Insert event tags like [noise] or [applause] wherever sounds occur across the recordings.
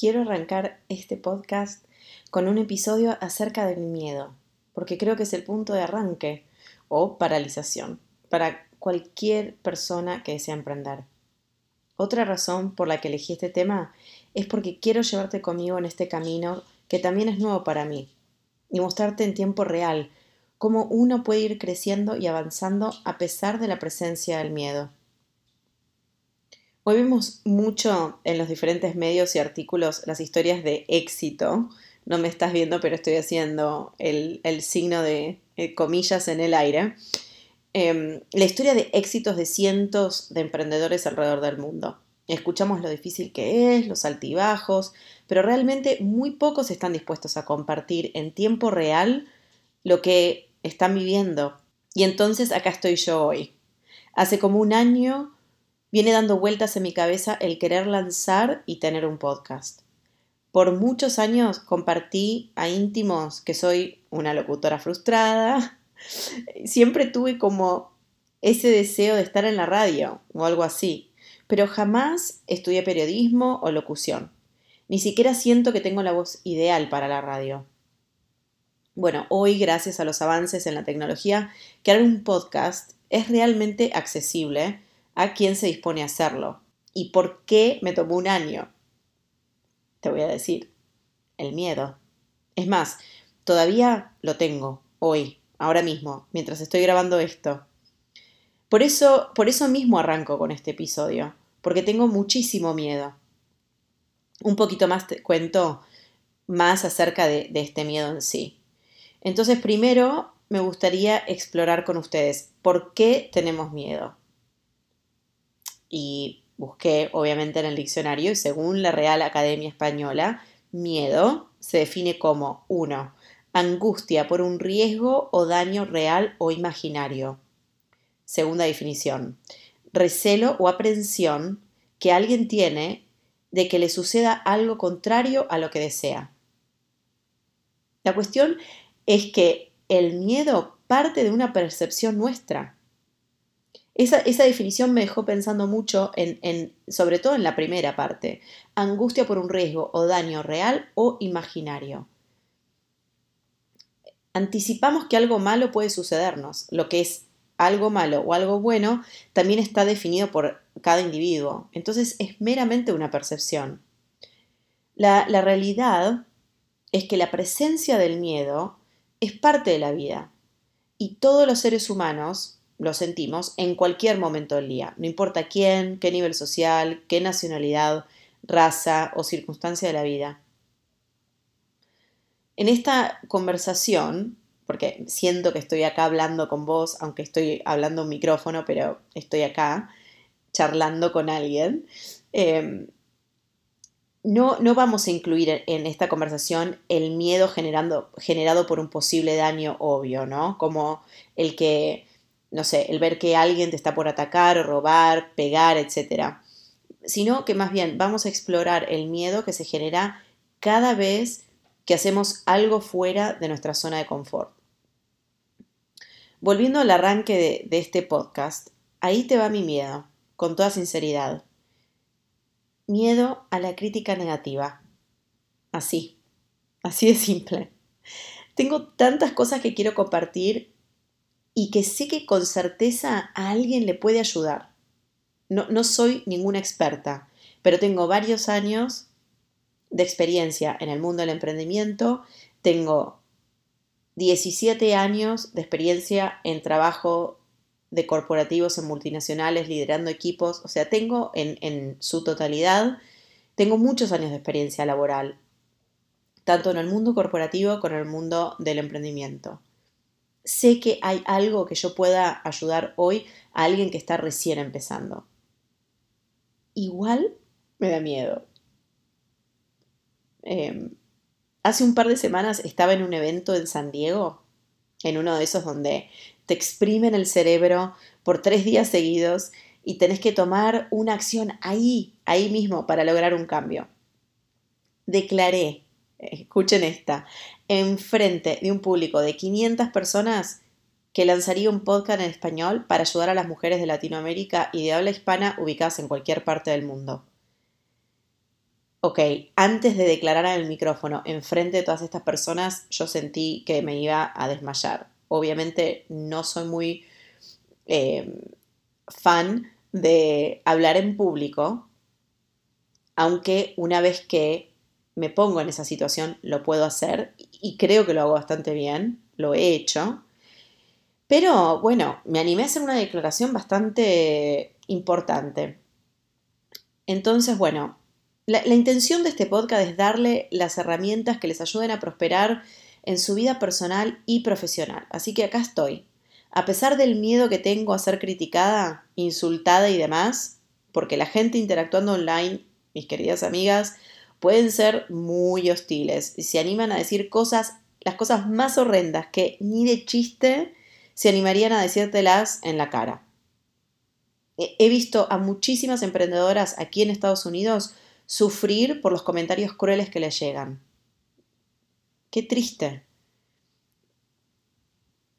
quiero arrancar este podcast con un episodio acerca del miedo, porque creo que es el punto de arranque o paralización para cualquier persona que desea emprender. Otra razón por la que elegí este tema es porque quiero llevarte conmigo en este camino que también es nuevo para mí y mostrarte en tiempo real cómo uno puede ir creciendo y avanzando a pesar de la presencia del miedo. Hoy vemos mucho en los diferentes medios y artículos las historias de éxito. No me estás viendo, pero estoy haciendo el, signo de eh, comillas en el aire. Em, la historia de éxitos de cientos de emprendedores alrededor del mundo. Escuchamos lo difícil que es, los altibajos, pero realmente muy pocos están dispuestos a compartir en tiempo real lo que están viviendo. Y entonces acá estoy yo hoy. Hace como un año viene dando vueltas en mi cabeza el querer lanzar y tener un podcast. Por muchos años compartí a íntimos que soy una locutora frustrada. [laughs] Siempre tuve como ese deseo de estar en la radio o algo así, pero jamás estudié periodismo o locución. Ni siquiera siento que tengo la voz ideal para la radio. Bueno, hoy, gracias a los avances en la tecnología, crear un podcast es realmente accesible a quien se dispone a hacerlo. ¿Y por qué me tomó un año? Te voy a decir, el miedo. Es más, todavía lo tengo, hoy, ahora mismo, mientras estoy grabando esto. Por eso, por eso mismo arranco con este episodio, porque tengo muchísimo miedo. Un poquito más te cuento más acerca de este miedo en sí. Entonces, primero me gustaría explorar con ustedes por qué tenemos miedo. Y busqué, obviamente, en el diccionario y según la Real Academia Española, miedo se define como 1. Angustia por un riesgo o daño real o imaginario. Segunda definición. Recelo o aprensión que alguien tiene de que le suceda algo contrario a lo que desea. La cuestión es que el miedo parte de una percepción nuestra. Esa, definición me dejó pensando mucho en, sobre todo en la primera parte, angustia por un riesgo o daño real o imaginario. Anticipamos que algo malo puede sucedernos. Lo que es algo malo o algo bueno también está definido por cada individuo. Entonces es meramente una percepción. la realidad es que la presencia del miedo es parte de la vida y todos los seres humanos lo sentimos en cualquier momento del día, no importa quién, qué nivel social, qué nacionalidad, raza o circunstancia de la vida. En esta conversación, porque siento que estoy acá hablando con vos, aunque estoy hablando un micrófono, pero estoy acá charlando con alguien, eh, no, no vamos a incluir en esta conversación el miedo generando, generado por un posible daño obvio, ¿no? Como el que, no sé, el ver que alguien te está por atacar robar, pegar, etc. Sino que más bien vamos a explorar el miedo que se genera cada vez que hacemos algo fuera de nuestra zona de confort. Volviendo al arranque de, de este podcast, ahí te va mi miedo, con toda sinceridad. Miedo a la crítica negativa. Así, así de simple. Tengo tantas cosas que quiero compartir y que sé que con certeza a alguien le puede ayudar. No, soy ninguna experta, pero tengo varios años de experiencia en el mundo del emprendimiento. Tengo 17 años de experiencia en trabajo de corporativos en multinacionales, liderando equipos, o sea, tengo en, su totalidad, tengo muchos años de experiencia laboral, tanto en el mundo corporativo como en el mundo del emprendimiento. Sé que hay algo que yo pueda ayudar hoy a alguien que está recién empezando. Igual me da miedo. Em, hace un par de semanas estaba en un evento en San Diego, en uno de esos donde te exprimen el cerebro por tres días seguidos y tenés que tomar una acción ahí, ahí mismo, para lograr un cambio. Declaré, escuchen esta, enfrente de un público de 500 personas que lanzaría un podcast en español para ayudar a las mujeres de Latinoamérica y de habla hispana ubicadas en cualquier parte del mundo. ok, antes de declarar el micrófono, enfrente de todas estas personas, yo sentí que me iba a desmayar. Obviamente no soy muy eh, fan de hablar en público, aunque una vez que me pongo en esa situación lo puedo hacer y creo que lo hago bastante bien, lo he hecho. Pero bueno, me animé a hacer una declaración bastante importante. Entonces, bueno, la, intención de este podcast es darle las herramientas que les ayuden a prosperar en su vida personal y profesional. Así que acá estoy. A pesar del miedo que tengo a ser criticada, insultada y demás, porque la gente interactuando online, mis queridas amigas, pueden ser muy hostiles y se animan a decir cosas, las cosas más horrendas que ni de chiste se animarían a decírtelas en la cara. He visto a muchísimas emprendedoras aquí en Estados Unidos sufrir por los comentarios crueles que les llegan. Qué triste.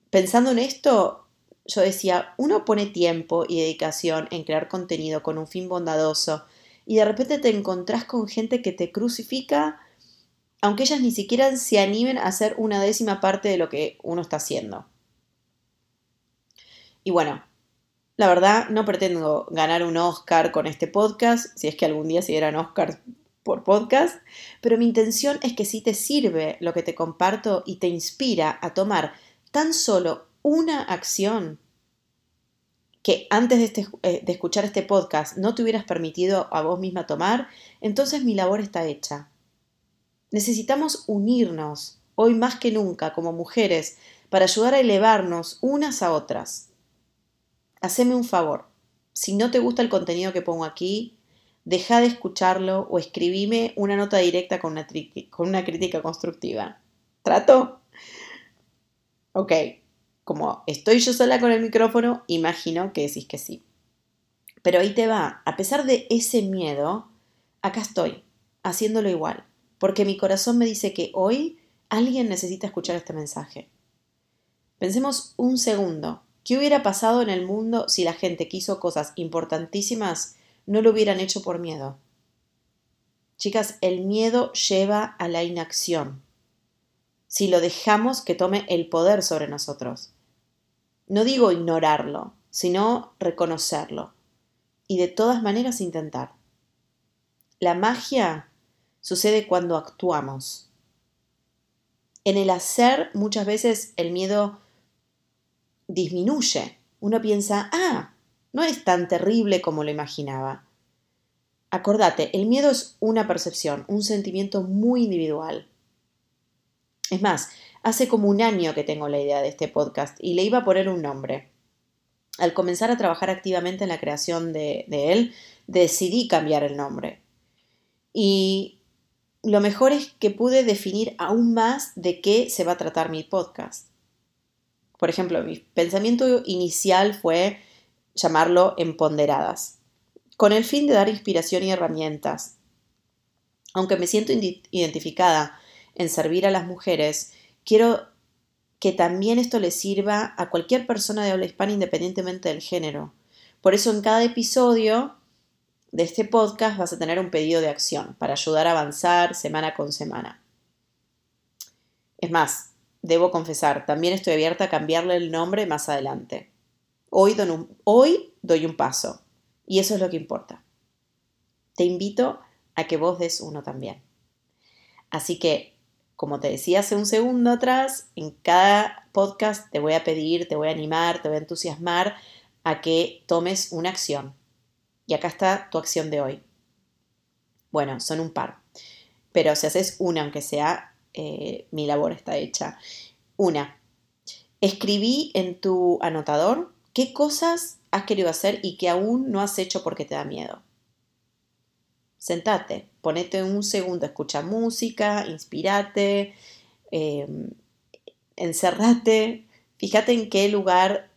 Pensando en esto, yo decía, uno pone tiempo y dedicación en crear contenido con un fin bondadoso y de repente te encontrás con gente que te crucifica, aunque ellas ni siquiera se animen a hacer una décima parte de lo que uno está haciendo. Y bueno, la verdad, no pretendo ganar un Oscar con este podcast, si es que algún día se dieran Oscars por podcast, pero mi intención es que si te sirve lo que te comparto y te inspira a tomar tan solo una acción que antes de, este, eh, de, escuchar este podcast no te hubieras permitido a vos misma tomar, entonces mi labor está hecha. Necesitamos unirnos, hoy más que nunca, como mujeres, para ayudar a elevarnos unas a otras haceme un favor. Si no te gusta el contenido que pongo aquí, deja de escucharlo o escribime una nota directa con una, con una crítica constructiva. ¿Trato? Ok, como estoy yo sola con el micrófono, imagino que decís que sí. Pero ahí te va, a pesar de ese miedo, acá estoy, haciéndolo igual, porque mi corazón me dice que hoy alguien necesita escuchar este mensaje. Pensemos un segundo, ¿Qué hubiera pasado en el mundo si la gente que hizo cosas importantísimas no lo hubieran hecho por miedo? Chicas, el miedo lleva a la inacción. Si lo dejamos que tome el poder sobre nosotros. No digo ignorarlo, sino reconocerlo. Y de todas maneras intentar. La magia sucede cuando actuamos. En el hacer muchas veces el miedo disminuye. Uno piensa, ah, no es tan terrible como lo imaginaba. Acordate, el miedo es una percepción, un sentimiento muy individual. Es más, hace como un año que tengo la idea de este podcast y le iba a poner un nombre. Al comenzar a trabajar activamente en la creación de, él, decidí cambiar el nombre. Y lo mejor es que pude definir aún más de qué se va a tratar mi podcast. Por ejemplo, mi pensamiento inicial fue llamarlo empoderadas, con el fin de dar inspiración y herramientas. Aunque me siento identificada en servir a las mujeres, quiero que también esto le sirva a cualquier persona de habla hispana independientemente del género. Por eso en cada episodio de este podcast vas a tener un pedido de acción para ayudar a avanzar semana con semana. Es más, debo confesar, también estoy abierta a cambiarle el nombre más adelante. Hoy, doy un paso y eso es lo que importa. Te invito a que vos des uno también. Así que, como te decía hace un segundo atrás, en cada podcast te voy a pedir, te voy a animar, te voy a entusiasmar a que tomes una acción. Y acá está tu acción de hoy. Bueno, son un par. Pero si haces una, aunque sea, eh, mi labor está hecha. Una, escribí en tu anotador qué cosas has querido hacer y que aún no has hecho porque te da miedo. Sentate, ponete un segundo, escucha música, inspirate, em, encerrate, fíjate en qué lugar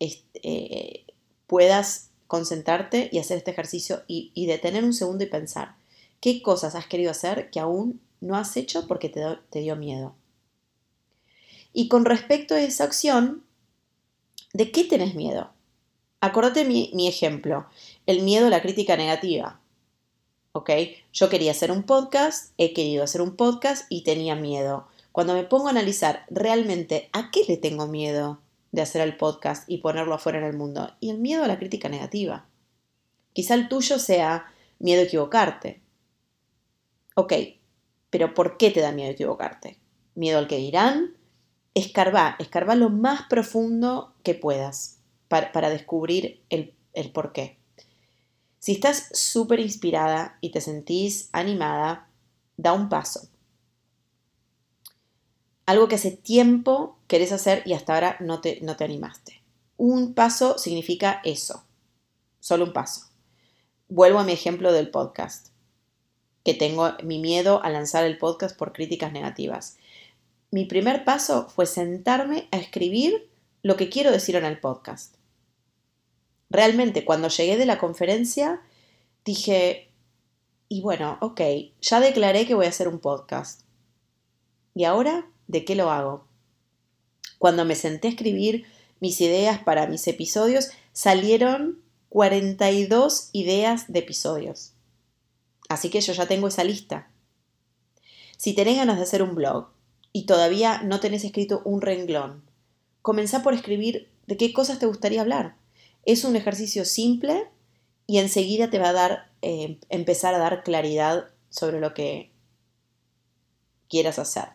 eh, puedas concentrarte y hacer este ejercicio y, detener un segundo y pensar qué cosas has querido hacer que aún no has hecho porque te, dio miedo. Y con respecto a esa acción, ¿de qué tenés miedo? Acordate mi ejemplo, el miedo a la crítica negativa. Yo quería hacer un podcast, he querido hacer un podcast y tenía miedo. Cuando me pongo a analizar realmente a qué le tengo miedo de hacer el podcast y ponerlo afuera en el mundo, y el miedo a la crítica negativa. Quizá el tuyo sea miedo a equivocarte. Ok, pero ¿por qué te da miedo equivocarte? ¿Miedo al que dirán? Escarba, escarba lo más profundo que puedas para, descubrir el, el por qué. Si estás súper inspirada y te sentís animada, da un paso. Algo que hace tiempo querés hacer y hasta ahora no te, no te animaste. Un paso significa eso, solo un paso. Vuelvo a mi ejemplo del podcast, que tengo mi miedo a lanzar el podcast por críticas negativas. Mi primer paso fue sentarme a escribir lo que quiero decir en el podcast. Realmente, cuando llegué de la conferencia, dije, y bueno, ok, ya declaré que voy a hacer un podcast. ¿Y ahora de qué lo hago? Cuando me senté a escribir mis ideas para mis episodios, salieron 42 ideas de episodios. Así que yo ya tengo esa lista. Si tenés ganas de hacer un blog y todavía no tenés escrito un renglón, comenzá por escribir de qué cosas te gustaría hablar. Es un ejercicio simple y enseguida te va a dar, eh, empezar a dar claridad sobre lo que quieras hacer.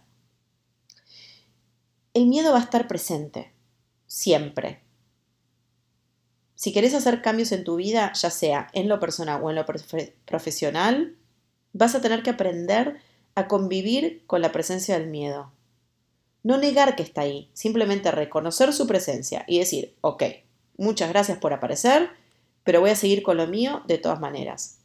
El miedo va a estar presente, siempre. Si querés hacer cambios en tu vida, ya sea en lo personal o en lo profesional, vas a tener que aprender a convivir con la presencia del miedo. No negar que está ahí, simplemente reconocer su presencia y decir, ok, muchas gracias por aparecer, pero voy a seguir con lo mío de todas maneras.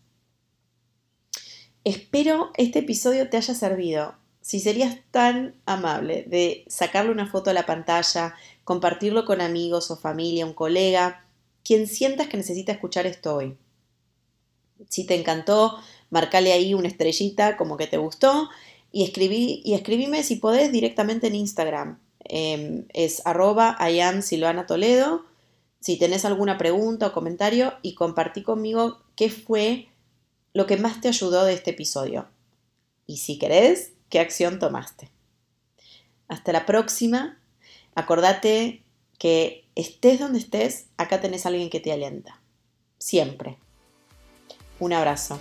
Espero este episodio te haya servido. Si serías tan amable de sacarle una foto a la pantalla, compartirlo con amigos o familia, un colega, quien sientas que necesita escuchar esto hoy. Si te encantó, marcale ahí una estrellita como que te gustó y, escribí, y escribime si podés directamente en Instagram. Em, es arroba Toledo. Si tenés alguna pregunta o comentario y compartí conmigo qué fue lo que más te ayudó de este episodio. Y si querés, qué acción tomaste. Hasta la próxima. Acordate que estés donde estés, acá tenés a alguien que te alienta. Siempre. Un abrazo.